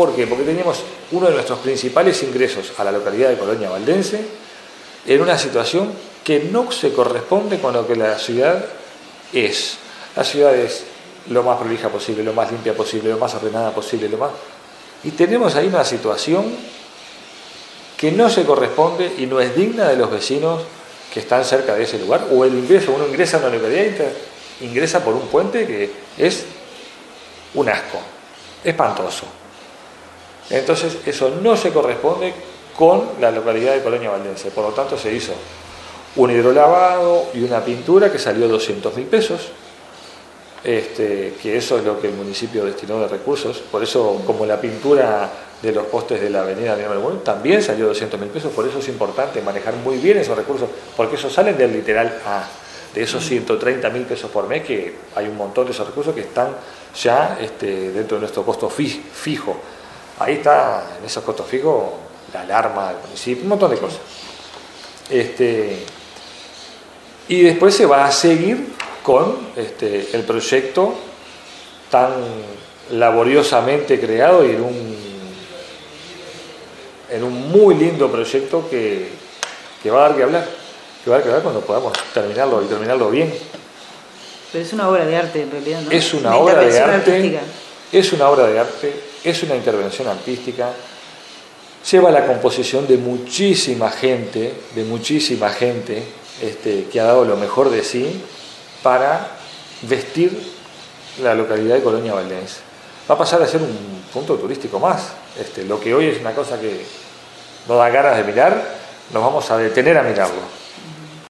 ¿Por qué? Porque teníamos uno de nuestros principales ingresos a la localidad de Colonia Valdense en una situación que no se corresponde con lo que la ciudad es. La ciudad es lo más prolija posible, lo más limpia posible, lo más ordenada posible, lo más... Y tenemos ahí una situación que no se corresponde y no es digna de los vecinos que están cerca de ese lugar, o el ingreso, uno ingresa a una localidad y ingresa por un puente que es un asco, espantoso. Entonces eso no se corresponde con la localidad de Colonia Valdense, por lo tanto se hizo un hidrolavado y una pintura que salió 200 mil pesos, este, que eso es lo que el municipio destinó de recursos, por eso como la pintura de los postes de la avenida de también salió 200 mil pesos, por eso es importante manejar muy bien esos recursos, porque esos salen del literal A, de esos 130 mil pesos por mes, que hay un montón de esos recursos que están ya este, dentro de nuestro costo fijo. Ahí está, en esos costos fijos, la alarma del municipio, un montón de cosas. Este, y después se va a seguir con este, el proyecto tan laboriosamente creado y en un, en un muy lindo proyecto que, va a dar que hablar, que va a dar que hablar cuando podamos terminarlo y terminarlo bien. Pero es una obra de arte en realidad, ¿no? Es una, obra de arte. Es una obra de arte, es una intervención artística, lleva la composición de muchísima gente, de muchísima gente, este, que ha dado lo mejor de sí para vestir la localidad de Colonia Valdense. Va a pasar a ser un punto turístico más. Este, lo que hoy es una cosa que no da ganas de mirar, nos vamos a detener a mirarlo.